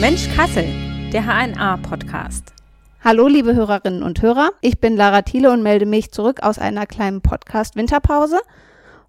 Mensch Kassel, der HNA-Podcast. Hallo, liebe Hörerinnen und Hörer. Ich bin Lara Thiele und melde mich zurück aus einer kleinen Podcast-Winterpause.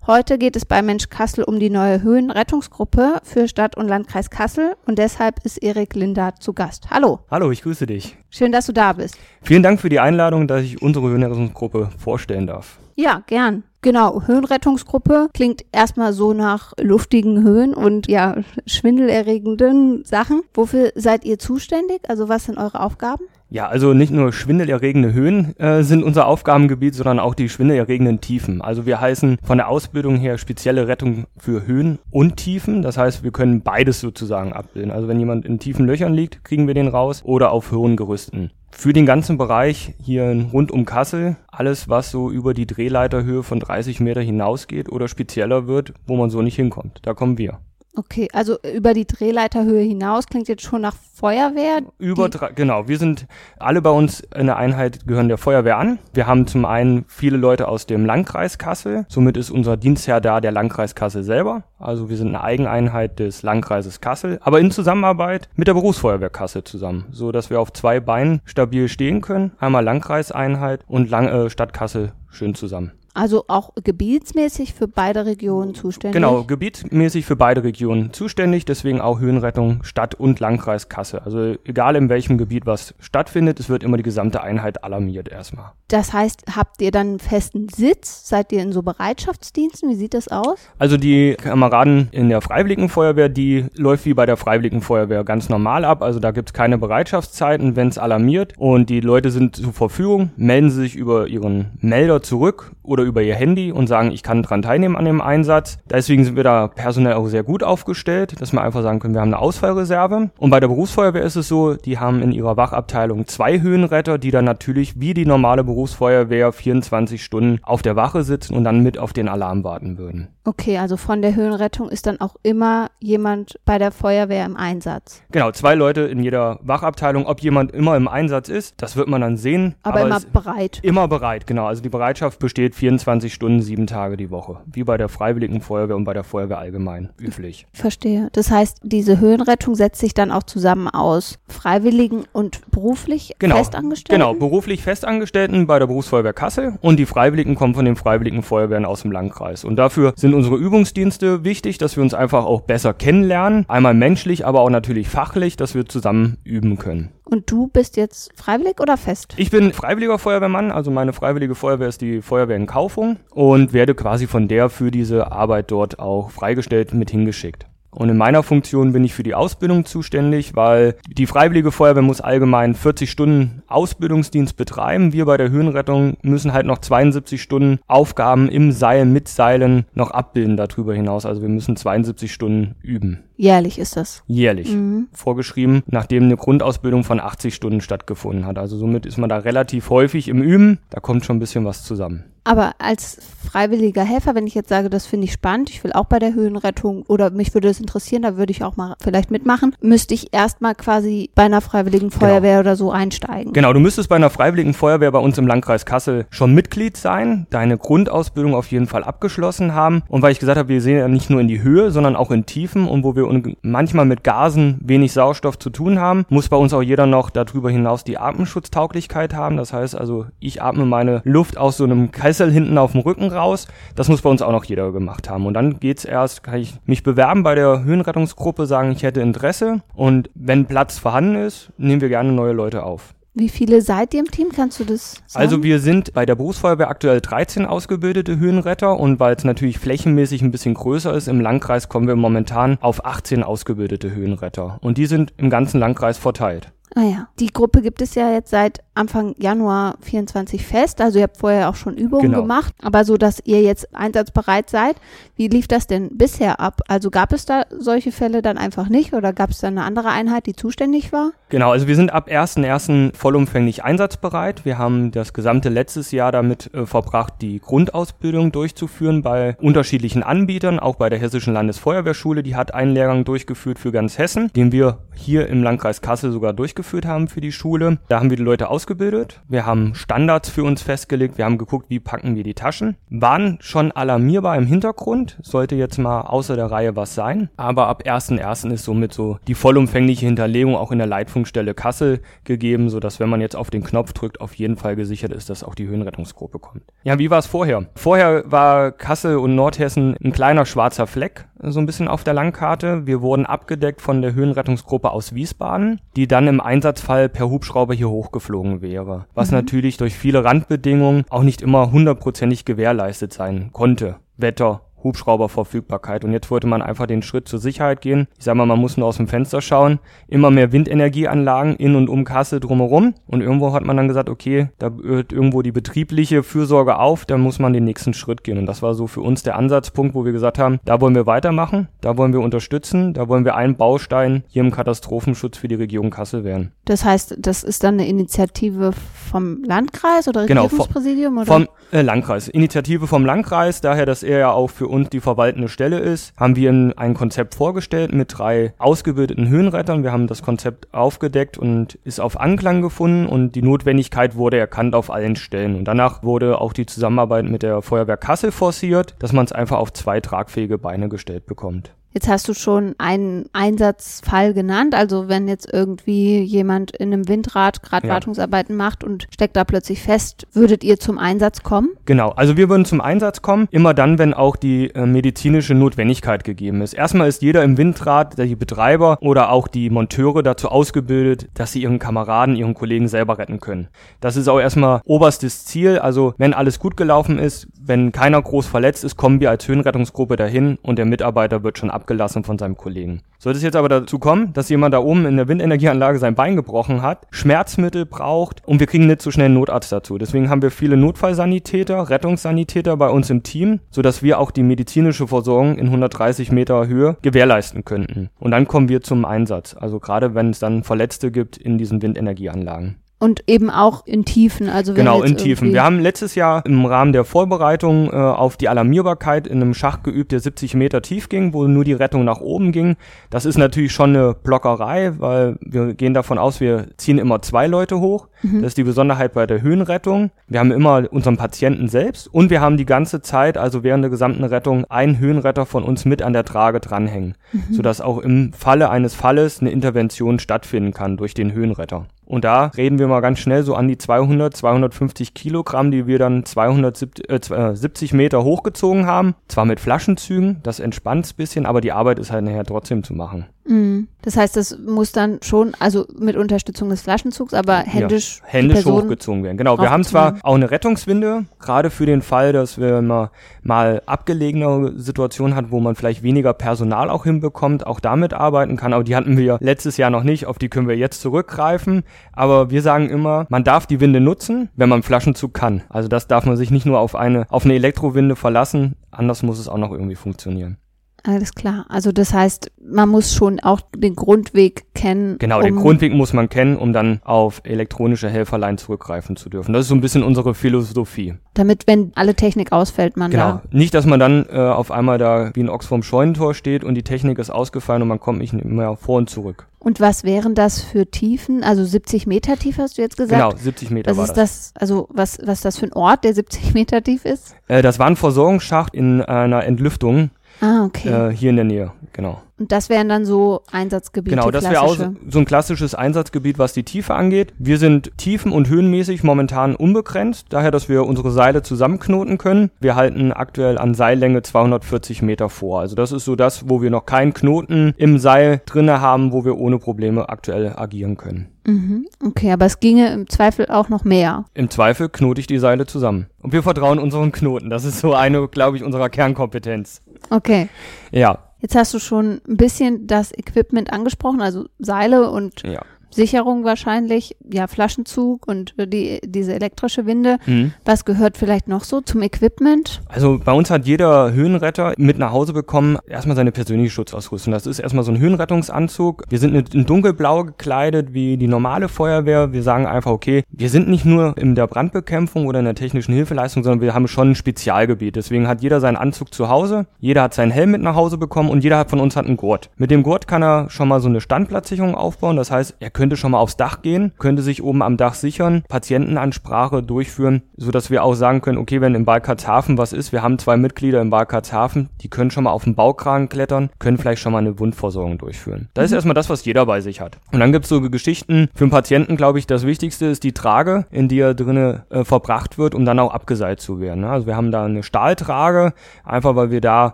Heute geht es bei Mensch Kassel um die neue Höhenrettungsgruppe für Stadt und Landkreis Kassel und deshalb ist Erik Linder zu Gast. Hallo. Hallo, ich grüße dich. Schön, dass du da bist. Vielen Dank für die Einladung, dass ich unsere Höhenrettungsgruppe vorstellen darf. Ja, gern. Genau, Höhenrettungsgruppe klingt erstmal so nach luftigen Höhen und ja, schwindelerregenden Sachen. Wofür seid ihr zuständig? Also was sind eure Aufgaben? Ja, also nicht nur schwindelerregende Höhen äh, sind unser Aufgabengebiet, sondern auch die schwindelerregenden Tiefen. Also wir heißen von der Ausbildung her spezielle Rettung für Höhen und Tiefen. Das heißt, wir können beides sozusagen abbilden. Also wenn jemand in tiefen Löchern liegt, kriegen wir den raus oder auf hohen Gerüsten für den ganzen Bereich hier rund um Kassel, alles was so über die Drehleiterhöhe von 30 Meter hinausgeht oder spezieller wird, wo man so nicht hinkommt. Da kommen wir. Okay, also über die Drehleiterhöhe hinaus klingt jetzt schon nach Feuerwehr. Über genau, wir sind alle bei uns in der Einheit gehören der Feuerwehr an. Wir haben zum einen viele Leute aus dem Landkreis Kassel, somit ist unser Dienstherr da der Landkreis Kassel selber. Also wir sind eine Eigeneinheit des Landkreises Kassel, aber in Zusammenarbeit mit der Berufsfeuerwehr Kassel zusammen, so dass wir auf zwei Beinen stabil stehen können. Einmal Landkreiseinheit und Lang äh, Stadt Kassel schön zusammen. Also auch gebietsmäßig für beide Regionen zuständig? Genau, gebietsmäßig für beide Regionen zuständig, deswegen auch Höhenrettung Stadt und Landkreis Kassel. Also egal in welchem Gebiet was stattfindet, es wird immer die gesamte Einheit alarmiert erstmal. Das heißt, habt ihr dann einen festen Sitz? Seid ihr in so Bereitschaftsdiensten? Wie sieht das aus? Also die Kameraden in der Freiwilligen Feuerwehr, die läuft wie bei der Freiwilligen Feuerwehr ganz normal ab. Also da gibt es keine Bereitschaftszeiten, wenn es alarmiert und die Leute sind zur Verfügung, melden sie sich über ihren Melder zurück oder oder über ihr Handy und sagen, ich kann dran teilnehmen an dem Einsatz. Deswegen sind wir da personell auch sehr gut aufgestellt, dass wir einfach sagen können, wir haben eine Ausfallreserve. Und bei der Berufsfeuerwehr ist es so, die haben in ihrer Wachabteilung zwei Höhenretter, die dann natürlich wie die normale Berufsfeuerwehr 24 Stunden auf der Wache sitzen und dann mit auf den Alarm warten würden. Okay, also von der Höhenrettung ist dann auch immer jemand bei der Feuerwehr im Einsatz. Genau, zwei Leute in jeder Wachabteilung. Ob jemand immer im Einsatz ist, das wird man dann sehen. Aber, aber immer bereit. Immer bereit, genau. Also die Bereitschaft besteht 24 Stunden, sieben Tage die Woche. Wie bei der Freiwilligen Feuerwehr und bei der Feuerwehr allgemein üblich. Verstehe. Das heißt, diese Höhenrettung setzt sich dann auch zusammen aus Freiwilligen und beruflich genau, Festangestellten? Genau, beruflich Festangestellten bei der Berufsfeuerwehr Kassel und die Freiwilligen kommen von den Freiwilligen Feuerwehren aus dem Landkreis. Und dafür sind unsere Übungsdienste wichtig, dass wir uns einfach auch besser kennenlernen. Einmal menschlich, aber auch natürlich fachlich, dass wir zusammen üben können. Und du bist jetzt freiwillig oder fest? Ich bin freiwilliger Feuerwehrmann, also meine freiwillige Feuerwehr ist die Feuerwehr in Kaufung und werde quasi von der für diese Arbeit dort auch freigestellt mit hingeschickt. Und in meiner Funktion bin ich für die Ausbildung zuständig, weil die Freiwillige Feuerwehr muss allgemein 40 Stunden Ausbildungsdienst betreiben. Wir bei der Höhenrettung müssen halt noch 72 Stunden Aufgaben im Seil mit Seilen noch abbilden darüber hinaus. Also wir müssen 72 Stunden üben. Jährlich ist das? Jährlich. Mhm. Vorgeschrieben, nachdem eine Grundausbildung von 80 Stunden stattgefunden hat. Also somit ist man da relativ häufig im Üben. Da kommt schon ein bisschen was zusammen. Aber als freiwilliger Helfer, wenn ich jetzt sage, das finde ich spannend, ich will auch bei der Höhenrettung oder mich würde das interessieren, da würde ich auch mal vielleicht mitmachen, müsste ich erstmal quasi bei einer freiwilligen genau. Feuerwehr genau. oder so einsteigen. Genau, du müsstest bei einer freiwilligen Feuerwehr bei uns im Landkreis Kassel schon Mitglied sein, deine Grundausbildung auf jeden Fall abgeschlossen haben. Und weil ich gesagt habe, wir sehen ja nicht nur in die Höhe, sondern auch in Tiefen und wo wir manchmal mit Gasen wenig Sauerstoff zu tun haben, muss bei uns auch jeder noch darüber hinaus die Atemschutztauglichkeit haben. Das heißt also, ich atme meine Luft aus so einem Kessel Kessel hinten auf dem Rücken raus. Das muss bei uns auch noch jeder gemacht haben. Und dann geht's erst, kann ich mich bewerben bei der Höhenrettungsgruppe, sagen, ich hätte Interesse. Und wenn Platz vorhanden ist, nehmen wir gerne neue Leute auf. Wie viele seid ihr im Team? Kannst du das sagen? Also wir sind bei der Berufsfeuerwehr aktuell 13 ausgebildete Höhenretter und weil es natürlich flächenmäßig ein bisschen größer ist, im Landkreis kommen wir momentan auf 18 ausgebildete Höhenretter. Und die sind im ganzen Landkreis verteilt. Ah ja. Die Gruppe gibt es ja jetzt seit Anfang Januar 24 fest. Also ihr habt vorher auch schon Übungen genau. gemacht. Aber so, dass ihr jetzt einsatzbereit seid, wie lief das denn bisher ab? Also gab es da solche Fälle dann einfach nicht oder gab es da eine andere Einheit, die zuständig war? Genau, also wir sind ab 1.1. vollumfänglich einsatzbereit. Wir haben das gesamte letztes Jahr damit äh, verbracht, die Grundausbildung durchzuführen bei unterschiedlichen Anbietern, auch bei der Hessischen Landesfeuerwehrschule. Die hat einen Lehrgang durchgeführt für ganz Hessen, den wir hier im Landkreis Kassel sogar durchgeführt durchgeführt haben für die Schule. Da haben wir die Leute ausgebildet. Wir haben Standards für uns festgelegt. Wir haben geguckt, wie packen wir die Taschen. Waren schon alarmierbar im Hintergrund. Sollte jetzt mal außer der Reihe was sein. Aber ab 1.1. ist somit so die vollumfängliche Hinterlegung auch in der Leitfunkstelle Kassel gegeben, sodass wenn man jetzt auf den Knopf drückt, auf jeden Fall gesichert ist, dass auch die Höhenrettungsgruppe kommt. Ja, wie war es vorher? Vorher war Kassel und Nordhessen ein kleiner schwarzer Fleck, so ein bisschen auf der Landkarte. Wir wurden abgedeckt von der Höhenrettungsgruppe aus Wiesbaden, die dann im Einsatzfall per Hubschrauber hier hochgeflogen wäre. Was mhm. natürlich durch viele Randbedingungen auch nicht immer hundertprozentig gewährleistet sein konnte. Wetter, Hubschrauberverfügbarkeit. Und jetzt wollte man einfach den Schritt zur Sicherheit gehen. Ich sag mal, man muss nur aus dem Fenster schauen. Immer mehr Windenergieanlagen in und um Kassel drumherum. Und irgendwo hat man dann gesagt, okay, da hört irgendwo die betriebliche Fürsorge auf, da muss man den nächsten Schritt gehen. Und das war so für uns der Ansatzpunkt, wo wir gesagt haben, da wollen wir weitermachen, da wollen wir unterstützen, da wollen wir ein Baustein hier im Katastrophenschutz für die Region Kassel werden. Das heißt, das ist dann eine Initiative vom Landkreis oder Regierungspräsidium? Genau, vom, vom äh, Landkreis. Initiative vom Landkreis, daher, dass er ja auch für uns die verwaltende Stelle ist, haben wir ein Konzept vorgestellt mit drei ausgebildeten Höhenrettern. Wir haben das Konzept aufgedeckt und ist auf Anklang gefunden und die Notwendigkeit wurde erkannt auf allen Stellen. Und danach wurde auch die Zusammenarbeit mit der Feuerwehr Kassel forciert, dass man es einfach auf zwei tragfähige Beine gestellt bekommt. Jetzt hast du schon einen Einsatzfall genannt. Also wenn jetzt irgendwie jemand in einem Windrad gerade ja. Wartungsarbeiten macht und steckt da plötzlich fest, würdet ihr zum Einsatz kommen? Genau, also wir würden zum Einsatz kommen, immer dann, wenn auch die äh, medizinische Notwendigkeit gegeben ist. Erstmal ist jeder im Windrad, die Betreiber oder auch die Monteure dazu ausgebildet, dass sie ihren Kameraden, ihren Kollegen selber retten können. Das ist auch erstmal oberstes Ziel. Also wenn alles gut gelaufen ist, wenn keiner groß verletzt ist, kommen wir als Höhenrettungsgruppe dahin und der Mitarbeiter wird schon abgelassen von seinem Kollegen. Sollte es jetzt aber dazu kommen, dass jemand da oben in der Windenergieanlage sein Bein gebrochen hat, Schmerzmittel braucht und wir kriegen nicht so schnell einen Notarzt dazu. Deswegen haben wir viele Notfallsanitäter, Rettungssanitäter bei uns im Team, sodass wir auch die medizinische Versorgung in 130 Meter Höhe gewährleisten könnten. Und dann kommen wir zum Einsatz. Also gerade wenn es dann Verletzte gibt in diesen Windenergieanlagen. Und eben auch in Tiefen. Also genau, in Tiefen. Wir haben letztes Jahr im Rahmen der Vorbereitung äh, auf die Alarmierbarkeit in einem Schacht geübt, der 70 Meter tief ging, wo nur die Rettung nach oben ging. Das ist natürlich schon eine Blockerei, weil wir gehen davon aus, wir ziehen immer zwei Leute hoch. Mhm. Das ist die Besonderheit bei der Höhenrettung. Wir haben immer unseren Patienten selbst und wir haben die ganze Zeit, also während der gesamten Rettung, einen Höhenretter von uns mit an der Trage dranhängen, mhm. sodass auch im Falle eines Falles eine Intervention stattfinden kann durch den Höhenretter. Und da reden wir mal ganz schnell so an die 200, 250 Kilogramm, die wir dann 270 äh, Meter hochgezogen haben. Zwar mit Flaschenzügen, das entspannt's bisschen, aber die Arbeit ist halt nachher trotzdem zu machen. Mhm. Das heißt, das muss dann schon, also mit Unterstützung des Flaschenzugs, aber händisch, ja, händisch hochgezogen werden. Genau, wir haben zwar auch eine Rettungswinde, gerade für den Fall, dass wir mal, mal abgelegene Situationen hat, wo man vielleicht weniger Personal auch hinbekommt, auch damit arbeiten kann. Aber die hatten wir letztes Jahr noch nicht, auf die können wir jetzt zurückgreifen. Aber wir sagen immer, man darf die Winde nutzen, wenn man Flaschenzug kann. Also das darf man sich nicht nur auf eine, auf eine Elektrowinde verlassen, anders muss es auch noch irgendwie funktionieren. Alles klar. Also das heißt, man muss schon auch den Grundweg kennen. Genau, um den Grundweg muss man kennen, um dann auf elektronische Helferlein zurückgreifen zu dürfen. Das ist so ein bisschen unsere Philosophie. Damit, wenn alle Technik ausfällt, man genau. da. Nicht, dass man dann äh, auf einmal da wie ein Ochs vorm Scheunentor steht und die Technik ist ausgefallen und man kommt nicht mehr vor und zurück. Und was wären das für Tiefen? Also 70 Meter tief hast du jetzt gesagt? Genau, 70 Meter was war ist das. das. Also was, was ist das für ein Ort, der 70 Meter tief ist? Äh, das war ein Versorgungsschacht in einer Entlüftung Ah, okay. Äh, hier in der Nähe, genau. Und das wären dann so Einsatzgebiete. Genau, das wäre auch so ein klassisches Einsatzgebiet, was die Tiefe angeht. Wir sind tiefen- und höhenmäßig momentan unbegrenzt, daher, dass wir unsere Seile zusammenknoten können. Wir halten aktuell an Seillänge 240 Meter vor. Also das ist so das, wo wir noch keinen Knoten im Seil drinne haben, wo wir ohne Probleme aktuell agieren können. Mhm. Okay, aber es ginge im Zweifel auch noch mehr. Im Zweifel knote ich die Seile zusammen. Und wir vertrauen unseren Knoten. Das ist so eine, glaube ich, unserer Kernkompetenz. Okay. Ja. Jetzt hast du schon ein bisschen das Equipment angesprochen, also Seile und ja. Sicherung wahrscheinlich, ja, Flaschenzug und äh, die, diese elektrische Winde. Mhm. Was gehört vielleicht noch so zum Equipment? Also bei uns hat jeder Höhenretter mit nach Hause bekommen erstmal seine persönliche Schutzausrüstung. Das ist erstmal so ein Höhenrettungsanzug. Wir sind in dunkelblau gekleidet wie die normale Feuerwehr. Wir sagen einfach, okay, wir sind nicht nur in der Brandbekämpfung oder in der technischen Hilfeleistung, sondern wir haben schon ein Spezialgebiet. Deswegen hat jeder seinen Anzug zu Hause, jeder hat seinen Helm mit nach Hause bekommen und jeder von uns hat einen Gurt. Mit dem Gurt kann er schon mal so eine Standplatzsicherung aufbauen. Das heißt, er könnte schon mal aufs Dach gehen, könnte sich oben am Dach sichern, Patientenansprache durchführen, so dass wir auch sagen können, okay, wenn im Balkatzhafen was ist, wir haben zwei Mitglieder im Balkatzhafen, die können schon mal auf den Baukragen klettern, können vielleicht schon mal eine Wundversorgung durchführen. Das mhm. ist erstmal das, was jeder bei sich hat. Und dann gibt's so Geschichten, für einen Patienten, glaube ich, das Wichtigste ist die Trage, in die er drinnen äh, verbracht wird, um dann auch abgeseilt zu werden. Ne? Also wir haben da eine Stahltrage, einfach weil wir da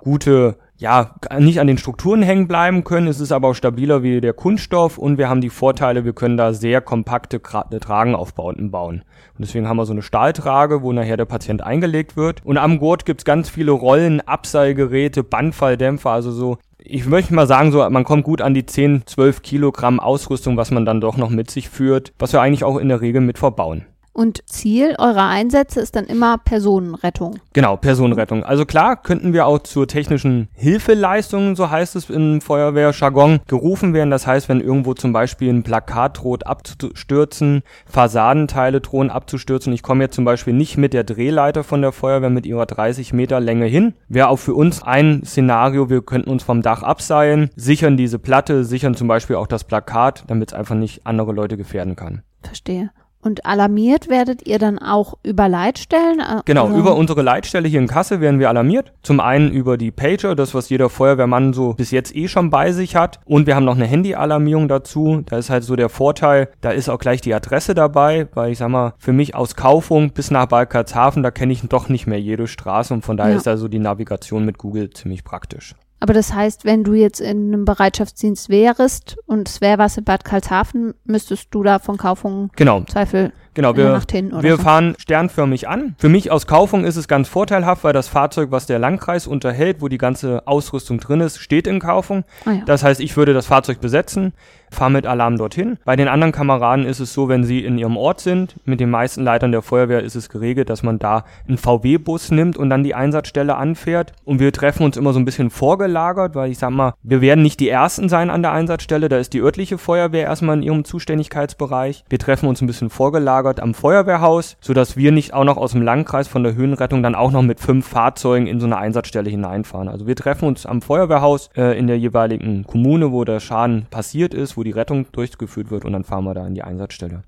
gute ja, nicht an den Strukturen hängen bleiben können. Es ist aber auch stabiler wie der Kunststoff und wir haben die Vorteile, wir können da sehr kompakte Tragenaufbauten bauen. Und deswegen haben wir so eine Stahltrage, wo nachher der Patient eingelegt wird. Und am Gurt gibt's ganz viele Rollen, Abseilgeräte, Bandfalldämpfer, also so ich möchte mal sagen, so, man kommt gut an die 10, 12 Kilogramm Ausrüstung, was man dann doch noch mit sich führt, was wir eigentlich auch in der Regel mit verbauen. Und Ziel eurer Einsätze ist dann immer Personenrettung. Genau, Personenrettung. Also klar, könnten wir auch zur technischen Hilfeleistung, so heißt es im Feuerwehrjargon, gerufen werden. Das heißt, wenn irgendwo zum Beispiel ein Plakat droht abzustürzen, Fassadenteile drohen abzustürzen. Ich komme jetzt zum Beispiel nicht mit der Drehleiter von der Feuerwehr mit ihrer 30 Meter Länge hin. Wäre auch für uns ein Szenario, wir könnten uns vom Dach abseilen, sichern diese Platte, sichern zum Beispiel auch das Plakat, damit es einfach nicht andere Leute gefährden kann. Verstehe. Und alarmiert werdet ihr dann auch über Leitstellen? Äh, genau, also über unsere Leitstelle hier in Kassel werden wir alarmiert. Zum einen über die Pager, das was jeder Feuerwehrmann so bis jetzt eh schon bei sich hat. Und wir haben noch eine Handy-Alarmierung dazu. Da ist halt so der Vorteil, da ist auch gleich die Adresse dabei, weil ich sag mal, für mich aus Kaufung bis nach Balkatshafen, da kenne ich doch nicht mehr jede Straße und von daher ja. ist also die Navigation mit Google ziemlich praktisch. Aber das heißt, wenn du jetzt in einem Bereitschaftsdienst wärst und es wäre was in Bad Karlshafen, müsstest du da von Kaufung genau. Zweifel Genau, wir, wir so. fahren sternförmig an. Für mich aus Kaufung ist es ganz vorteilhaft, weil das Fahrzeug, was der Landkreis unterhält, wo die ganze Ausrüstung drin ist, steht in Kaufung. Ah, ja. Das heißt, ich würde das Fahrzeug besetzen, fahre mit Alarm dorthin. Bei den anderen Kameraden ist es so, wenn sie in ihrem Ort sind, mit den meisten Leitern der Feuerwehr ist es geregelt, dass man da einen VW-Bus nimmt und dann die Einsatzstelle anfährt. Und wir treffen uns immer so ein bisschen vorgelagert, weil ich sag mal, wir werden nicht die Ersten sein an der Einsatzstelle, da ist die örtliche Feuerwehr erstmal in ihrem Zuständigkeitsbereich. Wir treffen uns ein bisschen vorgelagert am Feuerwehrhaus, sodass wir nicht auch noch aus dem Landkreis von der Höhenrettung dann auch noch mit fünf Fahrzeugen in so eine Einsatzstelle hineinfahren. Also wir treffen uns am Feuerwehrhaus äh, in der jeweiligen Kommune, wo der Schaden passiert ist, wo die Rettung durchgeführt wird und dann fahren wir da in die Einsatzstelle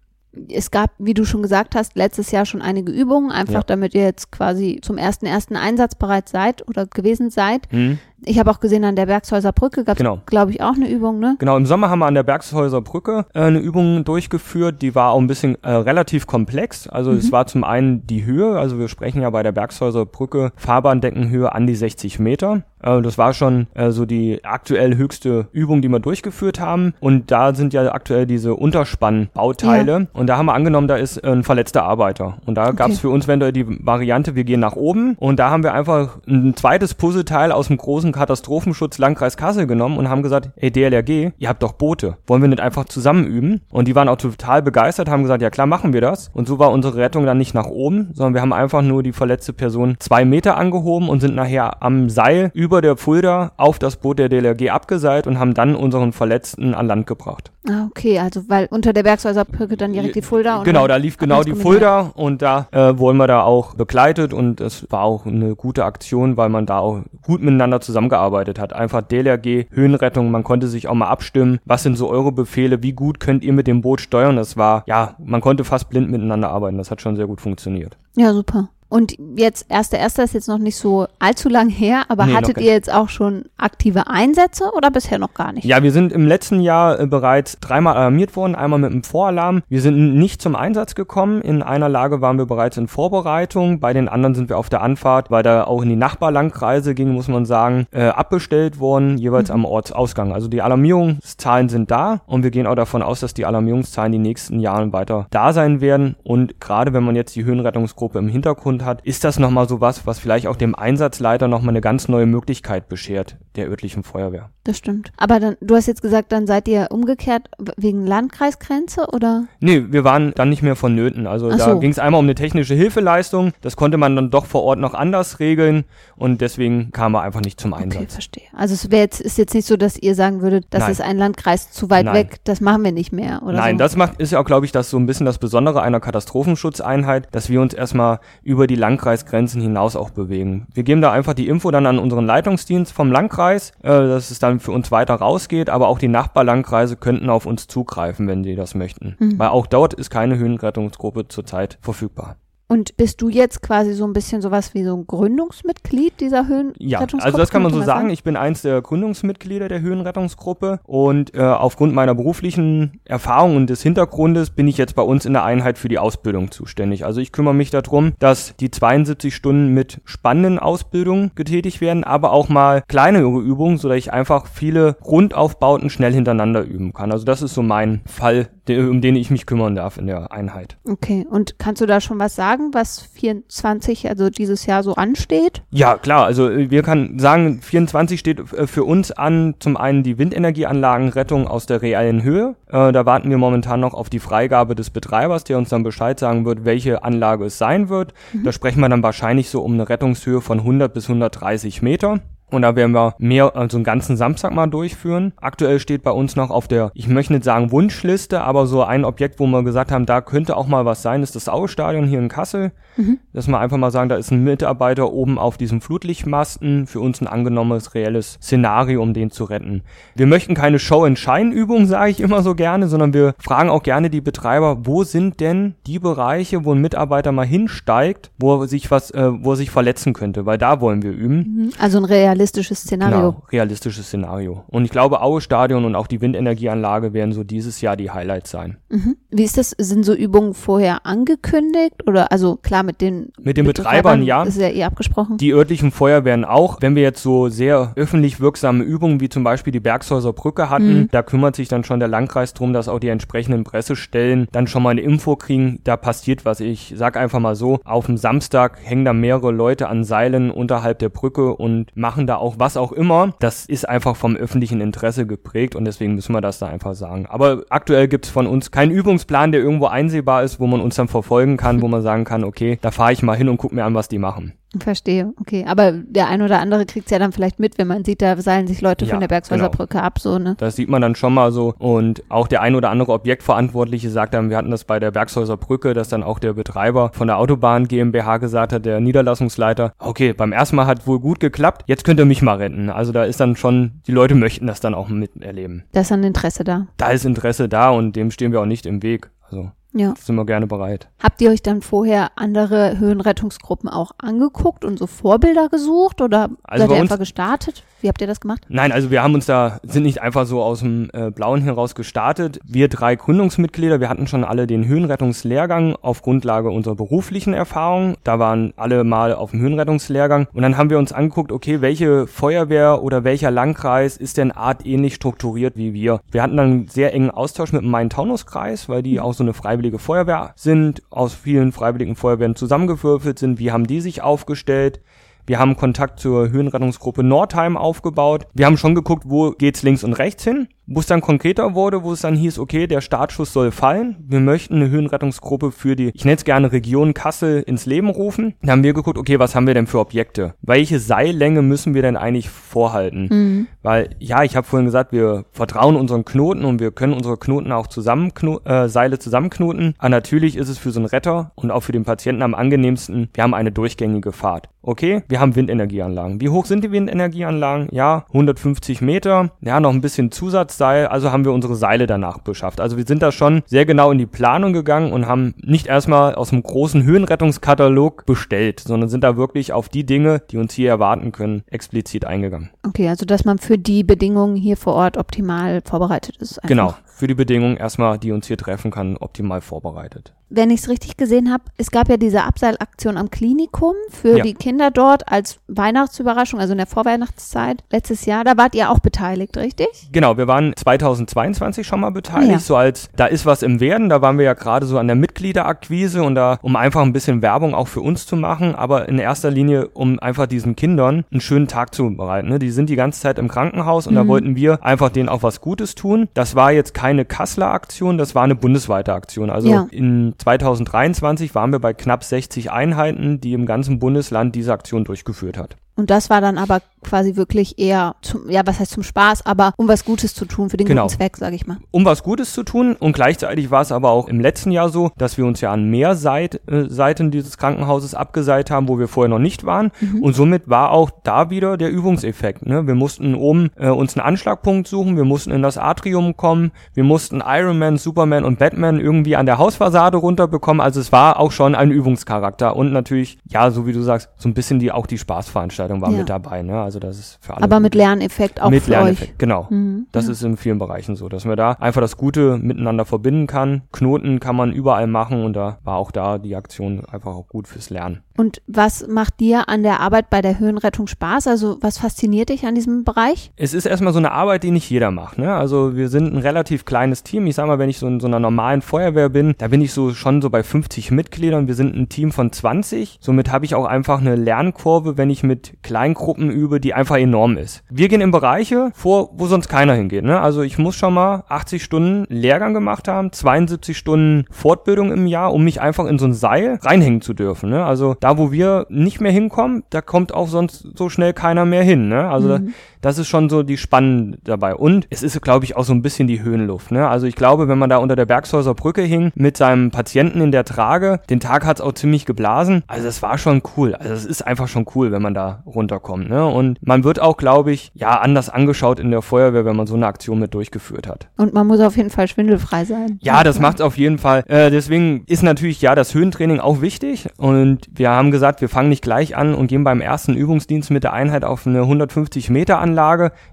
es gab, wie du schon gesagt hast, letztes Jahr schon einige Übungen, einfach ja. damit ihr jetzt quasi zum ersten ersten Einsatz bereit seid oder gewesen seid. Mhm. Ich habe auch gesehen, an der Bergshäuser Brücke gab es, genau. glaube ich, auch eine Übung, ne? Genau, im Sommer haben wir an der Bergshäuser Brücke äh, eine Übung durchgeführt, die war auch ein bisschen äh, relativ komplex. Also mhm. es war zum einen die Höhe, also wir sprechen ja bei der Bergshäuser Brücke Fahrbahndeckenhöhe an die 60 Meter. Äh, das war schon äh, so die aktuell höchste Übung, die wir durchgeführt haben. Und da sind ja aktuell diese Unterspannbauteile. Ja. Und da haben wir angenommen, da ist ein verletzter Arbeiter. Und da okay. gab es für uns wenn die Variante, wir gehen nach oben. Und da haben wir einfach ein zweites Puzzleteil aus dem großen Katastrophenschutz Landkreis Kassel genommen und haben gesagt, ey DLRG, ihr habt doch Boote. Wollen wir nicht einfach zusammen üben? Und die waren auch total begeistert, haben gesagt, ja klar, machen wir das. Und so war unsere Rettung dann nicht nach oben, sondern wir haben einfach nur die verletzte Person zwei Meter angehoben und sind nachher am Seil über der Fulda auf das Boot der DLRG abgeseilt und haben dann unseren Verletzten an Land gebracht. Ah, okay, also weil unter der Bergshäuser Brücke dann direkt die Fulda. Und genau, da lief genau die Fulda und da äh, wurden wir da auch begleitet und es war auch eine gute Aktion, weil man da auch gut miteinander zusammengearbeitet hat. Einfach DLRG, Höhenrettung, man konnte sich auch mal abstimmen, was sind so eure Befehle, wie gut könnt ihr mit dem Boot steuern. Das war, ja, man konnte fast blind miteinander arbeiten. Das hat schon sehr gut funktioniert. Ja, super. Und jetzt, erster, erster ist jetzt noch nicht so allzu lang her, aber nee, hattet ihr jetzt auch schon aktive Einsätze oder bisher noch gar nicht? Ja, wir sind im letzten Jahr äh, bereits dreimal alarmiert worden, einmal mit einem Voralarm. Wir sind nicht zum Einsatz gekommen. In einer Lage waren wir bereits in Vorbereitung. Bei den anderen sind wir auf der Anfahrt, weil da auch in die Nachbarlandkreise ging, muss man sagen, äh, abbestellt worden, jeweils mhm. am Ortsausgang. Also die Alarmierungszahlen sind da und wir gehen auch davon aus, dass die Alarmierungszahlen die nächsten Jahren weiter da sein werden. Und gerade wenn man jetzt die Höhenrettungsgruppe im Hintergrund Hintergrund hat, ist das nochmal so was, was vielleicht auch dem Einsatzleiter nochmal eine ganz neue Möglichkeit beschert, der örtlichen Feuerwehr. Das stimmt. Aber dann, du hast jetzt gesagt, dann seid ihr umgekehrt wegen Landkreisgrenze oder? Nee, wir waren dann nicht mehr vonnöten. Also Ach da so. ging es einmal um eine technische Hilfeleistung. Das konnte man dann doch vor Ort noch anders regeln und deswegen kam er einfach nicht zum Einsatz. Okay, verstehe. Also es jetzt, ist jetzt nicht so, dass ihr sagen würdet, das Nein. ist ein Landkreis zu weit Nein. weg, das machen wir nicht mehr, oder? Nein, so? das macht, ist ja auch, glaube ich, das so ein bisschen das Besondere einer Katastrophenschutzeinheit, dass wir uns erstmal über über die Landkreisgrenzen hinaus auch bewegen. Wir geben da einfach die Info dann an unseren Leitungsdienst vom Landkreis, äh, dass es dann für uns weiter rausgeht, aber auch die Nachbarlandkreise könnten auf uns zugreifen, wenn sie das möchten. Mhm. Weil auch dort ist keine Höhenrettungsgruppe zurzeit verfügbar. Und bist du jetzt quasi so ein bisschen sowas wie so ein Gründungsmitglied dieser Höhenrettungsgruppe? Ja, also das kann man so sagen. Ich bin eins der Gründungsmitglieder der Höhenrettungsgruppe und äh, aufgrund meiner beruflichen Erfahrung und des Hintergrundes bin ich jetzt bei uns in der Einheit für die Ausbildung zuständig. Also ich kümmere mich darum, dass die 72 Stunden mit spannenden Ausbildungen getätigt werden, aber auch mal kleinere Übungen, sodass ich einfach viele Grundaufbauten schnell hintereinander üben kann. Also das ist so mein Fall, um den ich mich kümmern darf in der Einheit. Okay, und kannst du da schon was sagen? Sagen, was 24, also dieses Jahr so ansteht? Ja, klar. Also äh, wir können sagen, 24 steht äh, für uns an zum einen die Windenergieanlagenrettung aus der reellen Höhe. Äh, da warten wir momentan noch auf die Freigabe des Betreibers, der uns dann Bescheid sagen wird, welche Anlage es sein wird. Mhm. Da sprechen wir dann wahrscheinlich so um eine Rettungshöhe von 100 bis 130 Meter. Und da werden wir mehr, also einen ganzen Samstag mal durchführen. Aktuell steht bei uns noch auf der, ich möchte nicht sagen Wunschliste, aber so ein Objekt, wo wir gesagt haben, da könnte auch mal was sein, ist das Aue-Stadion hier in Kassel. Mhm. Dass wir einfach mal sagen, da ist ein Mitarbeiter oben auf diesem Flutlichtmasten, für uns ein angenommenes, reelles Szenario, um den zu retten. Wir möchten keine Show-and-Shine-Übung, sage ich immer so gerne, sondern wir fragen auch gerne die Betreiber, wo sind denn die Bereiche, wo ein Mitarbeiter mal hinsteigt, wo er sich was, äh, wo er sich verletzen könnte, weil da wollen wir üben. Mhm. Also ein real realistisches Szenario. Genau, realistisches Szenario. Und ich glaube, Aue Stadion und auch die Windenergieanlage werden so dieses Jahr die Highlights sein. Mhm. Wie ist das? Sind so Übungen vorher angekündigt? Oder also klar mit den Mit den Betreibern, Betreibern ja. Das ist ja eh abgesprochen. Die örtlichen Feuerwehren auch. Wenn wir jetzt so sehr öffentlich wirksame Übungen wie zum Beispiel die Bergshäuser Brücke hatten, mhm. da kümmert sich dann schon der Landkreis drum, dass auch die entsprechenden Pressestellen dann schon mal eine Info kriegen, da passiert was. Ich sag einfach mal so, auf dem Samstag hängen da mehrere Leute an Seilen unterhalb der Brücke und machen da auch was auch immer, das ist einfach vom öffentlichen Interesse geprägt und deswegen müssen wir das da einfach sagen. Aber aktuell gibt es von uns keinen Übungsplan, der irgendwo einsehbar ist, wo man uns dann verfolgen kann, wo man sagen kann, okay, da fahre ich mal hin und guck mir an, was die machen. Verstehe, okay. Aber der ein oder andere kriegt es ja dann vielleicht mit, wenn man sieht, da seilen sich Leute ja, von der Bergswasser genau. ab, so, ne? Das sieht man dann schon mal so. Und auch der ein oder andere Objektverantwortliche sagt dann, wir hatten das bei der Bergshäuser Brücke, dass dann auch der Betreiber von der Autobahn GmbH gesagt hat, der Niederlassungsleiter, okay, beim ersten Mal hat wohl gut geklappt, jetzt könnt ihr mich mal retten. Also da ist dann schon, die Leute möchten das dann auch miterleben. Da ist dann Interesse da. Da ist Interesse da und dem stehen wir auch nicht im Weg. Also ja. sind wir gerne bereit. Habt ihr euch dann vorher andere Höhenrettungsgruppen auch angeguckt und so Vorbilder gesucht oder also seid ihr einfach gestartet? Wie habt ihr das gemacht? Nein, also wir haben uns da, sind nicht einfach so aus dem äh, Blauen heraus gestartet. Wir drei Gründungsmitglieder, wir hatten schon alle den Höhenrettungslehrgang auf Grundlage unserer beruflichen Erfahrung. Da waren alle mal auf dem Höhenrettungslehrgang. Und dann haben wir uns angeguckt, okay, welche Feuerwehr oder welcher Landkreis ist denn artähnlich strukturiert wie wir? Wir hatten dann einen sehr engen Austausch mit dem Main-Taunus-Kreis, weil die mhm. auch so eine freiwillige Feuerwehr sind, aus vielen freiwilligen Feuerwehren zusammengewürfelt sind. Wie haben die sich aufgestellt? Wir haben Kontakt zur Höhenrettungsgruppe Nordheim aufgebaut. Wir haben schon geguckt, wo geht's links und rechts hin wo es dann konkreter wurde, wo es dann hieß, okay, der Startschuss soll fallen. Wir möchten eine Höhenrettungsgruppe für die, ich nenne es gerne Region Kassel ins Leben rufen. Da haben wir geguckt, okay, was haben wir denn für Objekte? Welche Seillänge müssen wir denn eigentlich vorhalten? Mhm. Weil, ja, ich habe vorhin gesagt, wir vertrauen unseren Knoten und wir können unsere Knoten auch zusammen, äh, Seile zusammenknoten. Aber natürlich ist es für so einen Retter und auch für den Patienten am angenehmsten, wir haben eine durchgängige Fahrt. Okay, wir haben Windenergieanlagen. Wie hoch sind die Windenergieanlagen? Ja, 150 Meter. Ja, noch ein bisschen Zusatz Seil, also haben wir unsere Seile danach beschafft. Also wir sind da schon sehr genau in die Planung gegangen und haben nicht erstmal aus einem großen Höhenrettungskatalog bestellt, sondern sind da wirklich auf die Dinge, die uns hier erwarten können, explizit eingegangen. Okay, also dass man für die Bedingungen hier vor Ort optimal vorbereitet ist. Einfach. Genau, für die Bedingungen erstmal, die uns hier treffen kann, optimal vorbereitet wenn ich es richtig gesehen habe, es gab ja diese Abseilaktion am Klinikum für ja. die Kinder dort als Weihnachtsüberraschung, also in der Vorweihnachtszeit letztes Jahr. Da wart ihr auch beteiligt, richtig? Genau, wir waren 2022 schon mal beteiligt, ja. so als da ist was im Werden. Da waren wir ja gerade so an der Mitgliederakquise und da, um einfach ein bisschen Werbung auch für uns zu machen, aber in erster Linie, um einfach diesen Kindern einen schönen Tag zu bereiten. Ne? Die sind die ganze Zeit im Krankenhaus und mhm. da wollten wir einfach denen auch was Gutes tun. Das war jetzt keine Kasseler Aktion, das war eine bundesweite Aktion. Also ja. in 2023 waren wir bei knapp 60 Einheiten, die im ganzen Bundesland diese Aktion durchgeführt hat. Und das war dann aber quasi wirklich eher zum, ja, was heißt zum Spaß, aber um was Gutes zu tun, für den genau. guten Zweck, sage ich mal. Um was Gutes zu tun und gleichzeitig war es aber auch im letzten Jahr so, dass wir uns ja an mehr Seit, äh, Seiten dieses Krankenhauses abgeseit haben, wo wir vorher noch nicht waren. Mhm. Und somit war auch da wieder der Übungseffekt. Ne? Wir mussten oben äh, uns einen Anschlagpunkt suchen, wir mussten in das Atrium kommen, wir mussten Iron Man, Superman und Batman irgendwie an der Hausfassade runterbekommen. Also es war auch schon ein Übungscharakter und natürlich, ja, so wie du sagst, so ein bisschen die auch die Spaßveranstaltung war ja. mit dabei. Ne? Also das ist für alle. Aber mit Lerneffekt auch mit für Lerneffekt, euch. genau. Mhm. Das ja. ist in vielen Bereichen so, dass man da einfach das Gute miteinander verbinden kann. Knoten kann man überall machen und da war auch da die Aktion einfach auch gut fürs Lernen. Und was macht dir an der Arbeit bei der Höhenrettung Spaß? Also was fasziniert dich an diesem Bereich? Es ist erstmal so eine Arbeit, die nicht jeder macht. Ne? Also wir sind ein relativ kleines Team. Ich sag mal, wenn ich so in so einer normalen Feuerwehr bin, da bin ich so schon so bei 50 Mitgliedern. Wir sind ein Team von 20. Somit habe ich auch einfach eine Lernkurve, wenn ich mit Kleingruppen übe, die einfach enorm ist. Wir gehen in Bereiche vor, wo sonst keiner hingeht. Ne? Also ich muss schon mal 80 Stunden Lehrgang gemacht haben, 72 Stunden Fortbildung im Jahr, um mich einfach in so ein Seil reinhängen zu dürfen. Ne? Also da, wo wir nicht mehr hinkommen, da kommt auch sonst so schnell keiner mehr hin. Ne? Also mhm. Das ist schon so die Spannung dabei. Und es ist, glaube ich, auch so ein bisschen die Höhenluft. Ne? Also ich glaube, wenn man da unter der Bergshäuser Brücke hing mit seinem Patienten in der Trage, den Tag hat's auch ziemlich geblasen. Also das war schon cool. Also es ist einfach schon cool, wenn man da runterkommt. Ne? Und man wird auch, glaube ich, ja, anders angeschaut in der Feuerwehr, wenn man so eine Aktion mit durchgeführt hat. Und man muss auf jeden Fall schwindelfrei sein. Ja, das macht auf jeden Fall. Äh, deswegen ist natürlich ja das Höhentraining auch wichtig. Und wir haben gesagt, wir fangen nicht gleich an und gehen beim ersten Übungsdienst mit der Einheit auf eine 150 Meter Anlage.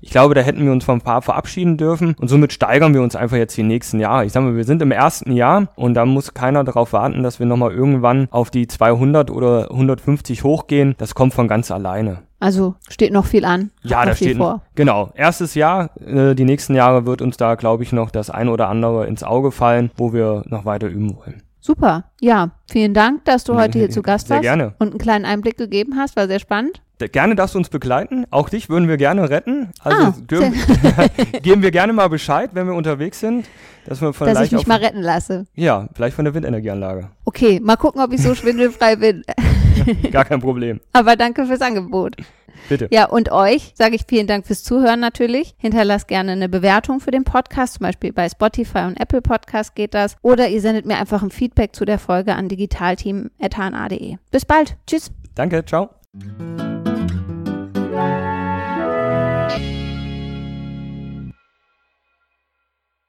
Ich glaube, da hätten wir uns vom Paar verabschieden dürfen und somit steigern wir uns einfach jetzt die nächsten Jahre. Ich sage mal, wir sind im ersten Jahr und da muss keiner darauf warten, dass wir nochmal irgendwann auf die 200 oder 150 hochgehen. Das kommt von ganz alleine. Also steht noch viel an. Ja, da steht vor. Genau. Erstes Jahr, äh, die nächsten Jahre wird uns da, glaube ich, noch das ein oder andere ins Auge fallen, wo wir noch weiter üben wollen. Super. Ja, vielen Dank, dass du heute hier zu Gast sehr warst gerne. und einen kleinen Einblick gegeben hast. War sehr spannend. Gerne darfst du uns begleiten. Auch dich würden wir gerne retten. Also ah, geben wir gerne mal Bescheid, wenn wir unterwegs sind. Dass, wir dass ich mich mal retten lasse. Ja, vielleicht von der Windenergieanlage. Okay, mal gucken, ob ich so schwindelfrei bin. Gar kein Problem. Aber danke fürs Angebot. Bitte. Ja, und euch sage ich vielen Dank fürs Zuhören natürlich. Hinterlasst gerne eine Bewertung für den Podcast, zum Beispiel bei Spotify und Apple Podcast geht das. Oder ihr sendet mir einfach ein Feedback zu der Folge an digitalteam.hna.de. Bis bald. Tschüss. Danke, ciao.